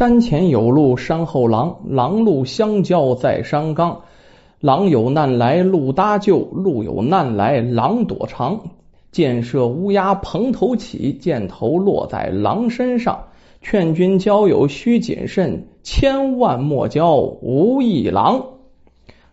山前有路山后狼，狼鹿相交在山岗。狼有难来鹿搭救，鹿有难来狼躲藏。箭射乌鸦蓬头起，箭头落在狼身上。劝君交友须谨慎，千万莫交无义狼。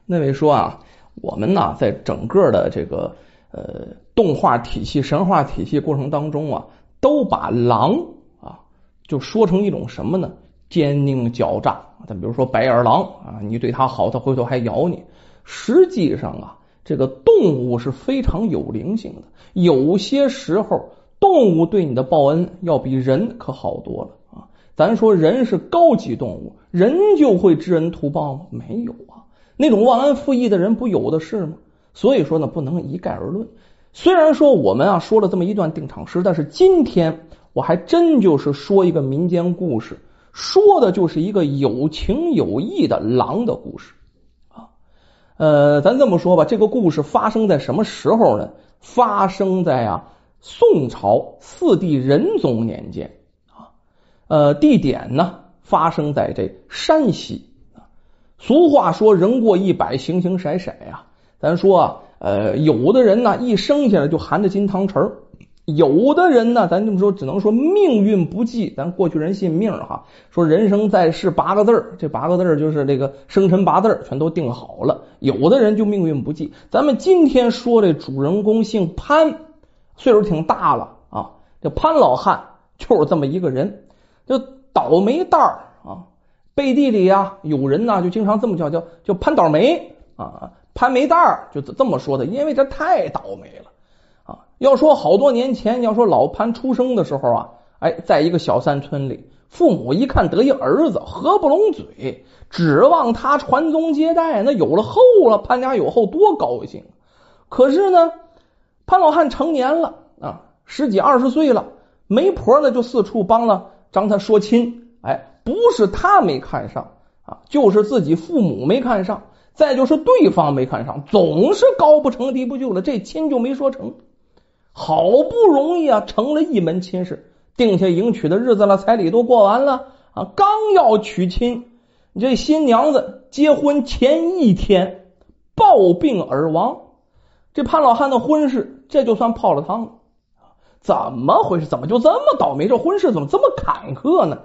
那位说啊，我们呢在整个的这个呃动画体系、神话体系过程当中啊，都把狼啊就说成一种什么呢？奸佞狡诈，咱比如说白眼狼啊，你对它好，它回头还咬你。实际上啊，这个动物是非常有灵性的，有些时候动物对你的报恩要比人可好多了啊。咱说人是高级动物，人就会知恩图报吗？没有啊，那种忘恩负义的人不有的是吗？所以说呢，不能一概而论。虽然说我们啊说了这么一段定场诗，但是今天我还真就是说一个民间故事。说的就是一个有情有义的狼的故事啊，呃，咱这么说吧，这个故事发生在什么时候呢？发生在啊宋朝四帝仁宗年间啊，呃，地点呢发生在这山西啊。俗话说人过一百，形形色色呀。咱说啊，呃，有的人呢一生下来就含着金汤匙有的人呢，咱这么说，只能说命运不济。咱过去人信命哈，说人生在世八个字儿，这八个字儿就是这个生辰八字全都定好了。有的人就命运不济。咱们今天说这主人公姓潘，岁数挺大了啊，这潘老汉就是这么一个人，就倒霉蛋儿啊。背地里呀，有人呢就经常这么叫，叫叫潘倒霉啊，潘霉蛋儿就这么说的，因为他太倒霉了。要说好多年前，要说老潘出生的时候啊，哎，在一个小山村里，父母一看得一儿子，合不拢嘴，指望他传宗接代，那有了后了，潘家有后多高兴。可是呢，潘老汉成年了啊，十几二十岁了，媒婆呢就四处帮了张他说亲，哎，不是他没看上啊，就是自己父母没看上，再就是对方没看上，总是高不成低不就的，这亲就没说成。好不容易啊，成了一门亲事，定下迎娶的日子了，彩礼都过完了啊，刚要娶亲，这新娘子结婚前一天暴病而亡，这潘老汉的婚事这就算泡了汤了。怎么回事？怎么就这么倒霉？这婚事怎么这么坎坷呢？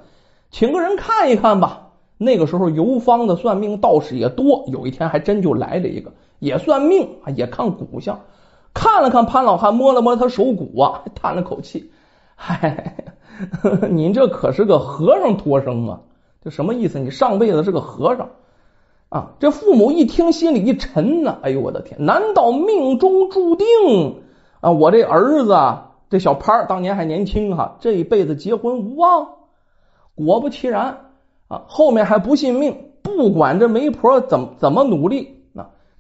请个人看一看吧。那个时候游方的算命道士也多，有一天还真就来了一个，也算命啊，也看骨相。看了看潘老汉，摸了摸他手骨啊，叹了口气：“嗨，您这可是个和尚托生啊！这什么意思？你上辈子是个和尚啊？”这父母一听，心里一沉呐，哎呦我的天！难道命中注定啊？我这儿子这小潘当年还年轻哈，这一辈子结婚无望。果不其然啊，后面还不信命，不管这媒婆怎么怎么努力，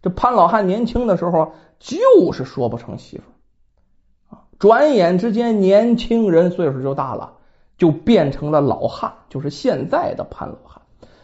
这潘老汉年轻的时候。就是说不成媳妇啊！转眼之间，年轻人岁数就大了，就变成了老汉，就是现在的潘老汉。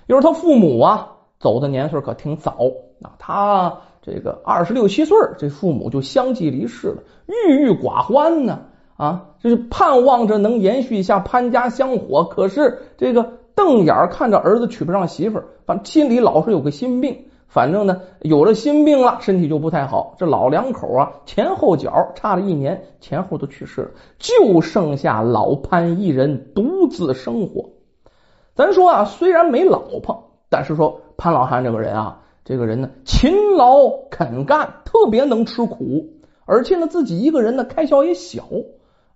又是他父母啊，走的年岁可挺早啊。他这个二十六七岁，这父母就相继离世了，郁郁寡欢呢啊！就是盼望着能延续一下潘家香火，可是这个瞪眼看着儿子娶不上媳妇儿，反正心里老是有个心病。反正呢，有了心病了，身体就不太好。这老两口啊，前后脚差了一年，前后都去世了，就剩下老潘一人独自生活。咱说啊，虽然没老婆，但是说潘老汉这个人啊，这个人呢，勤劳肯干，特别能吃苦，而且呢，自己一个人呢，开销也小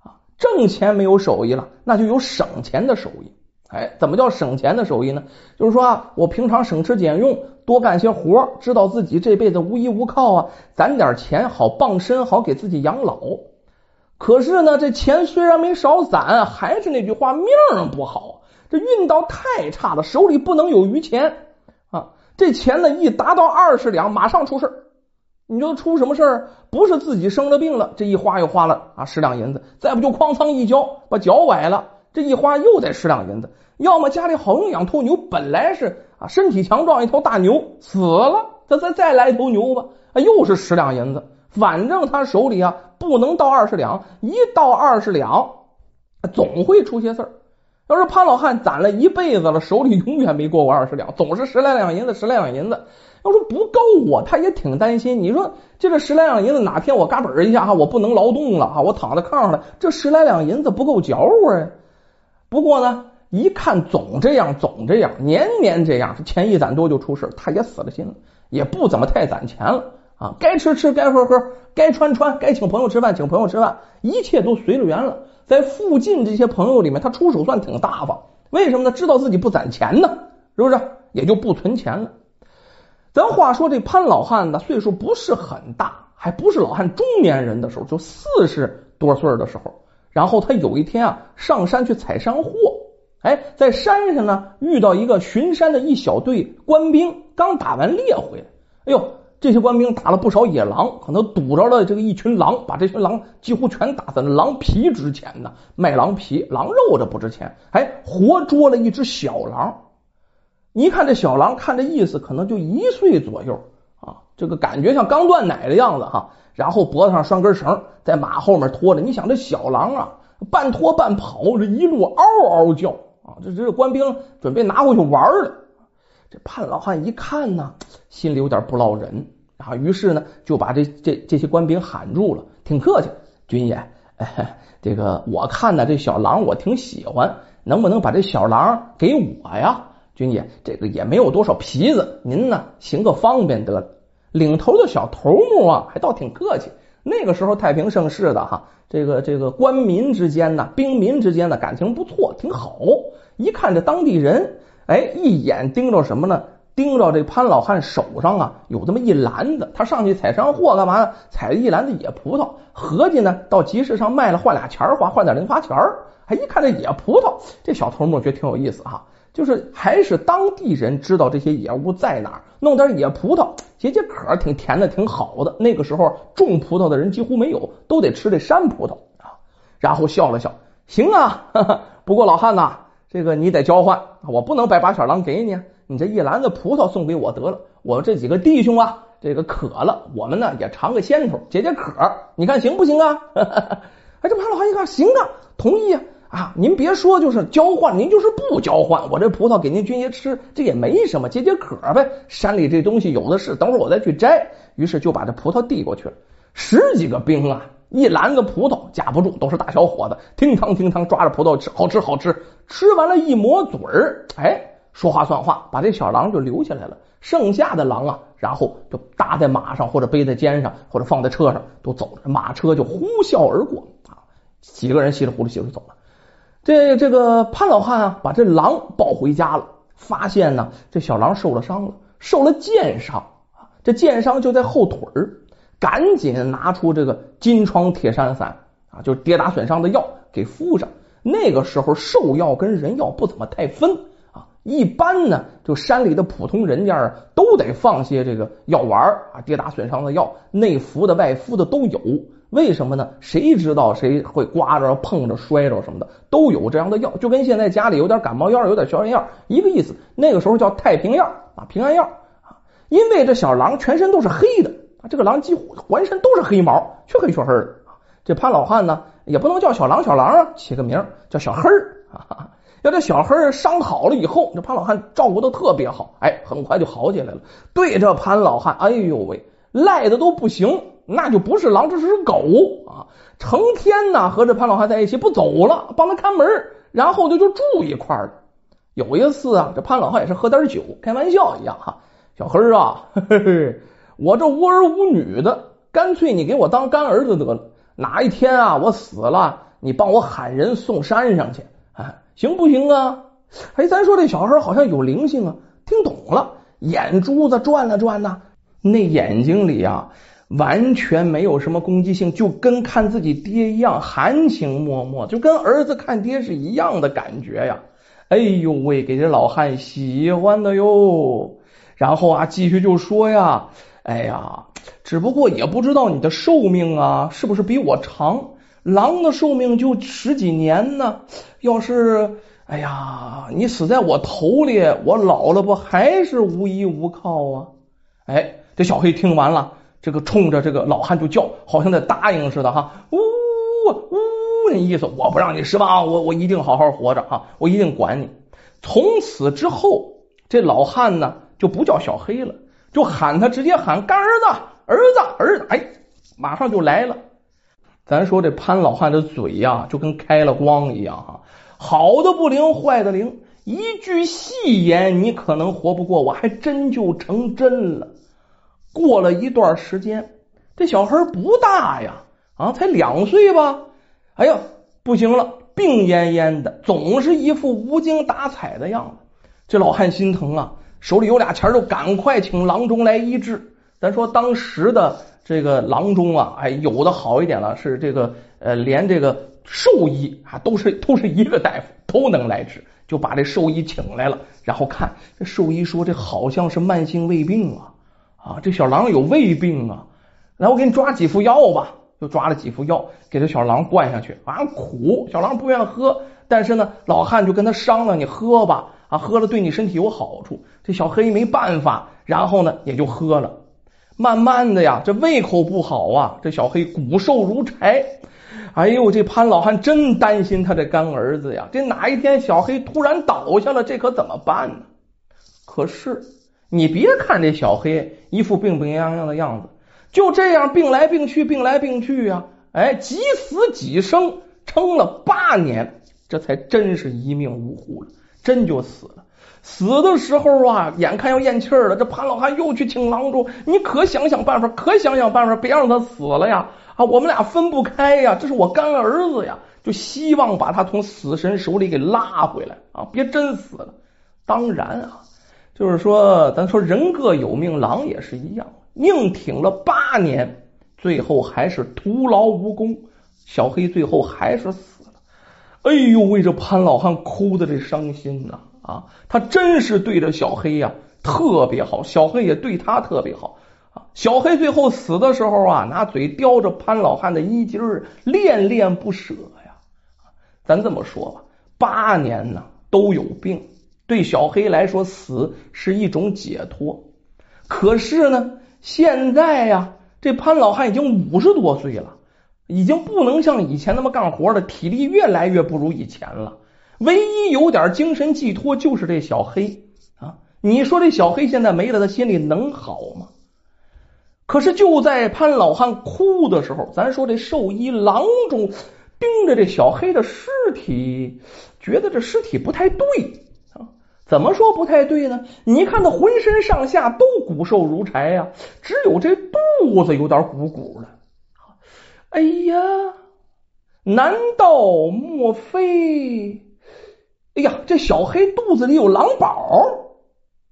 啊，挣钱没有手艺了，那就有省钱的手艺。哎，怎么叫省钱的手艺呢？就是说啊，我平常省吃俭用，多干些活，知道自己这辈子无依无靠啊，攒点钱好傍身，好给自己养老。可是呢，这钱虽然没少攒，还是那句话，命不好，这运道太差了，手里不能有余钱啊。这钱呢，一达到二十两，马上出事你说出什么事儿？不是自己生了病了，这一花又花了啊十两银子，再不就哐当一跤把脚崴了。这一花又得十两银子，要么家里好用养头牛，本来是啊身体强壮一头大牛死了，他再再来一头牛吧，啊又是十两银子，反正他手里啊不能到二十两，一到二十两总会出些事儿。要是潘老汉攒了一辈子了，手里永远没过过二十两，总是十来两银子，十来两银子。要说不够啊，他也挺担心。你说这个十来两银子哪天我嘎嘣一下哈，我不能劳动了哈，我躺在炕上了，这十来两银子不够嚼乎呀。不过呢，一看总这样，总这样，年年这样，钱一攒多就出事，他也死了心了，也不怎么太攒钱了啊。该吃吃，该喝喝，该穿穿，该请朋友吃饭，请朋友吃饭，一切都随了缘了。在附近这些朋友里面，他出手算挺大方。为什么呢？知道自己不攒钱呢，是不是？也就不存钱了。咱话说这潘老汉呢，岁数不是很大，还不是老汉中年人的时候，就四十多岁的时候。然后他有一天啊，上山去采山货，哎，在山上呢遇到一个巡山的一小队官兵，刚打完猎回来。哎呦，这些官兵打了不少野狼，可能堵着了这个一群狼，把这群狼几乎全打死了。狼皮值钱呢，卖狼皮，狼肉这不值钱。哎，活捉了一只小狼。你一看这小狼，看这意思，可能就一岁左右啊，这个感觉像刚断奶的样子哈。然后脖子上拴根绳，在马后面拖着。你想这小狼啊，半拖半跑，这一路嗷嗷叫啊！这这官兵准备拿回去玩了。这潘老汉一看呢，心里有点不落忍啊，于是呢就把这这这些官兵喊住了，挺客气，军爷，这个我看呢这小狼我挺喜欢，能不能把这小狼给我呀？军爷，这个也没有多少皮子，您呢行个方便得了。领头的小头目啊，还倒挺客气。那个时候太平盛世的哈，这个这个官民之间呢，兵民之间的感情不错，挺好。一看这当地人，哎，一眼盯着什么呢？盯着这潘老汉手上啊，有这么一篮子。他上去采山货干嘛呢？采了一篮子野葡萄，合计呢到集市上卖了换俩钱儿花，换点零花钱儿。还一看这野葡萄，这小头目觉得挺有意思哈。就是还是当地人知道这些野物在哪，弄点野葡萄解解渴，挺甜的，挺好的。那个时候种葡萄的人几乎没有，都得吃这山葡萄啊。然后笑了笑，行啊，不过老汉呐，这个你得交换，我不能白把小狼给你，你这一篮子葡萄送给我得了。我这几个弟兄啊，这个渴了，我们呢也尝个鲜头，解解渴，你看行不行啊？哎，这潘老汉一看，行啊，同意啊。啊，您别说，就是交换，您就是不交换，我这葡萄给您军爷吃，这也没什么，解解渴呗。山里这东西有的是，等会儿我再去摘。于是就把这葡萄递过去了。十几个兵啊，一篮子葡萄架不住，都是大小伙子，听汤听汤抓着葡萄吃，好吃好吃。吃完了一抹嘴儿，哎，说话算话，把这小狼就留下来了。剩下的狼啊，然后就搭在马上，或者背在肩上，或者放在车上，都走了。马车就呼啸而过啊，几个人稀里糊涂稀里走了。这这个潘老汉啊，把这狼抱回家了，发现呢，这小狼受了伤了，受了箭伤啊，这箭伤就在后腿，赶紧拿出这个金疮铁山散啊，就是跌打损伤的药给敷上。那个时候兽药跟人药不怎么太分啊，一般呢，就山里的普通人家，都得放些这个药丸啊，跌打损伤的药，内服的、外敷的都有。为什么呢？谁知道谁会刮着、碰着、摔着什么的，都有这样的药，就跟现在家里有点感冒药、有点消炎药一个意思。那个时候叫太平药啊，平安药啊。因为这小狼全身都是黑的啊，这个狼几乎浑身都是黑毛，黢黑黢黑的。这潘老汉呢，也不能叫小狼，小狼啊，起个名叫小黑儿。要这小黑伤好了以后，这潘老汉照顾的特别好，哎，很快就好起来了。对这潘老汉，哎呦喂，赖的都不行。那就不是狼，这是狗啊！成天呢和这潘老汉在一起不走了，帮他看门，然后就就住一块儿了。有一次啊，这潘老汉也是喝点酒，开玩笑一样哈，小黑啊，我这无儿无女的，干脆你给我当干儿子得了。哪一天啊我死了，你帮我喊人送山上去，啊，行不行啊？哎，咱说这小黑好像有灵性啊，听懂了，眼珠子转了转呐，那眼睛里啊。完全没有什么攻击性，就跟看自己爹一样含情脉脉，就跟儿子看爹是一样的感觉呀！哎呦喂，给这老汉喜欢的哟。然后啊，继续就说呀，哎呀，只不过也不知道你的寿命啊，是不是比我长？狼的寿命就十几年呢。要是哎呀，你死在我头里，我老了不还是无依无靠啊？哎，这小黑听完了。这个冲着这个老汉就叫，好像在答应似的哈，呜呜呜那意思，我不让你失望，我我一定好好活着啊，我一定管你。从此之后，这老汉呢就不叫小黑了，就喊他直接喊干儿子，儿子，儿子，哎，马上就来了。咱说这潘老汉的嘴呀，就跟开了光一样哈，好的不灵，坏的灵，一句戏言你可能活不过，我还真就成真了。过了一段时间，这小孩不大呀，啊，才两岁吧。哎呀，不行了，病恹恹的，总是一副无精打采的样子。这老汉心疼啊，手里有俩钱，就赶快请郎中来医治。咱说当时的这个郎中啊，哎，有的好一点了，是这个呃，连这个兽医啊，都是都是一个大夫，都能来治，就把这兽医请来了，然后看这兽医说，这好像是慢性胃病啊。啊，这小狼有胃病啊！来，我给你抓几副药吧。就抓了几副药，给这小狼灌下去。啊，苦，小狼不愿喝。但是呢，老汉就跟他商量：“你喝吧，啊，喝了对你身体有好处。”这小黑没办法，然后呢，也就喝了。慢慢的呀，这胃口不好啊，这小黑骨瘦如柴。哎呦，这潘老汉真担心他这干儿子呀。这哪一天小黑突然倒下了，这可怎么办呢？可是。你别看这小黑一副病病殃殃的样子，就这样病来病去，病来病去呀，哎，几死几生，撑了八年，这才真是一命呜呼了，真就死了。死的时候啊，眼看要咽气儿了，这潘老汉又去请郎中，你可想想办法，可想想办法，别让他死了呀！啊，我们俩分不开呀，这是我干儿子呀，就希望把他从死神手里给拉回来啊，别真死了。当然啊。就是说，咱说人各有命，狼也是一样，硬挺了八年，最后还是徒劳无功。小黑最后还是死了。哎呦，为这潘老汉哭的这伤心呐啊！他真是对着小黑呀特别好，小黑也对他特别好啊。小黑最后死的时候啊，拿嘴叼着潘老汉的衣襟，恋恋不舍呀。咱这么说吧，八年呢都有病。对小黑来说，死是一种解脱。可是呢，现在呀，这潘老汉已经五十多岁了，已经不能像以前那么干活了，体力越来越不如以前了。唯一有点精神寄托就是这小黑啊！你说这小黑现在没了，他心里能好吗？可是就在潘老汉哭的时候，咱说这兽医郎中盯着这小黑的尸体，觉得这尸体不太对。怎么说不太对呢？你看他浑身上下都骨瘦如柴呀，只有这肚子有点鼓鼓的。哎呀，难道莫非？哎呀，这小黑肚子里有狼宝？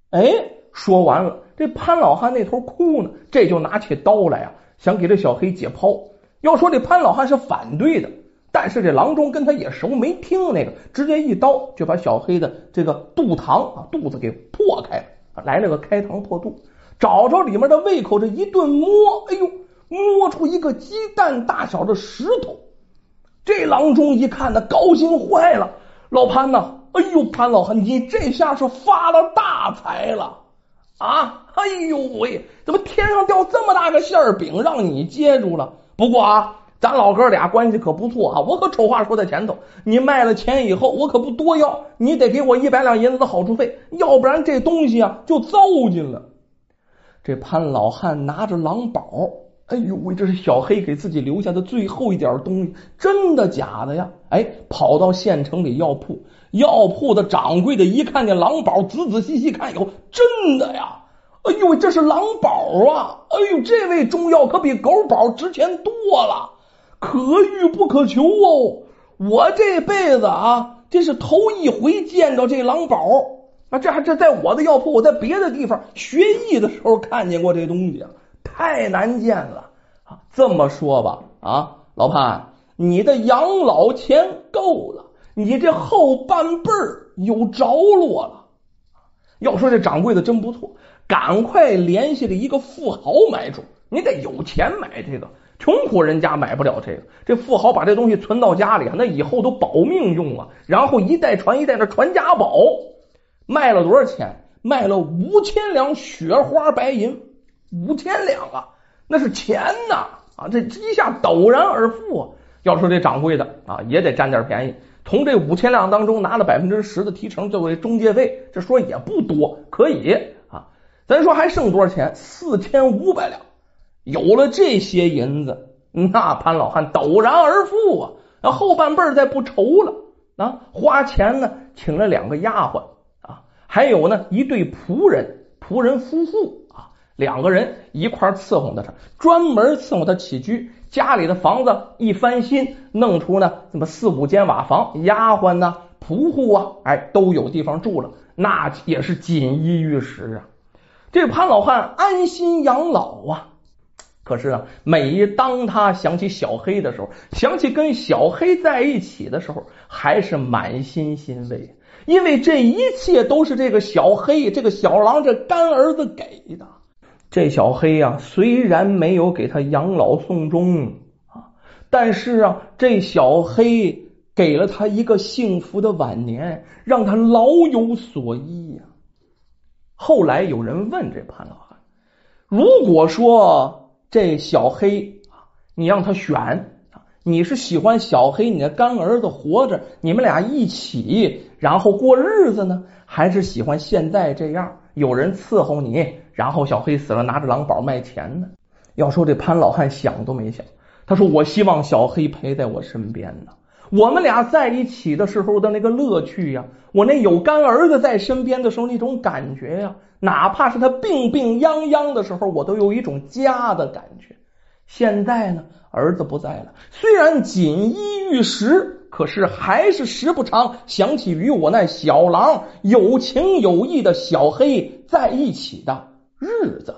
哎，说完了，这潘老汉那头哭呢，这就拿起刀来啊，想给这小黑解剖。要说这潘老汉是反对的。但是这郎中跟他也熟，没听那个，直接一刀就把小黑的这个肚膛啊肚子给破开了，来了个开膛破肚，找着里面的胃口，这一顿摸，哎呦，摸出一个鸡蛋大小的石头。这郎中一看，那高兴坏了，老潘呐，哎呦，潘老汉，你这下是发了大财了啊！哎呦喂，怎么天上掉这么大个馅饼让你接住了？不过啊。咱老哥俩关系可不错啊！我可丑话说在前头，你卖了钱以后，我可不多要，你得给我一百两银子的好处费，要不然这东西啊就糟践了。这潘老汉拿着狼宝，哎呦喂，这是小黑给自己留下的最后一点东西，真的假的呀？哎，跑到县城里药铺，药铺的掌柜的一看见狼宝，仔仔细细看以后，真的呀！哎呦，这是狼宝啊！哎呦，这味中药可比狗宝值钱多了。可遇不可求哦！我这辈子啊，这是头一回见着这狼宝啊！这还这在我的药铺，我在别的地方学艺的时候看见过这东西，太难见了啊！这么说吧，啊，老潘，你的养老钱够了，你这后半辈儿有着落了。要说这掌柜的真不错，赶快联系了一个富豪买主，你得有钱买这个。穷苦人家买不了这个，这富豪把这东西存到家里，那以后都保命用啊。然后一代传一代的传家宝，卖了多少钱？卖了五千两雪花白银，五千两啊，那是钱呐啊！这一下陡然而富啊，要说这掌柜的啊，也得占点便宜，从这五千两当中拿了百分之十的提成作为中介费，这说也不多，可以啊。咱说还剩多少钱？四千五百两。有了这些银子，那潘老汉陡然而富啊，那后半辈儿再不愁了啊。花钱呢，请了两个丫鬟啊，还有呢一对仆人，仆人夫妇啊，两个人一块伺候着他，专门伺候他起居。家里的房子一翻新，弄出呢这么四五间瓦房，丫鬟呢、仆户啊，哎，都有地方住了，那也是锦衣玉食啊。这潘老汉安心养老啊。可是啊，每当他想起小黑的时候，想起跟小黑在一起的时候，还是满心欣慰，因为这一切都是这个小黑、这个小狼这干儿子给的。这小黑呀，虽然没有给他养老送终啊，但是啊，这小黑给了他一个幸福的晚年，让他老有所依呀。后来有人问这潘老汉：“如果说这小黑，你让他选，你是喜欢小黑你的干儿子活着，你们俩一起然后过日子呢，还是喜欢现在这样有人伺候你？”然后小黑死了，拿着狼宝卖钱呢。要说这潘老汉想都没想，他说：“我希望小黑陪在我身边呢。我们俩在一起的时候的那个乐趣呀，我那有干儿子在身边的时候那种感觉呀，哪怕是他病病殃殃的时候，我都有一种家的感觉。现在呢，儿子不在了，虽然锦衣玉食，可是还是时不常想起与我那小狼有情有义的小黑在一起的。”日子。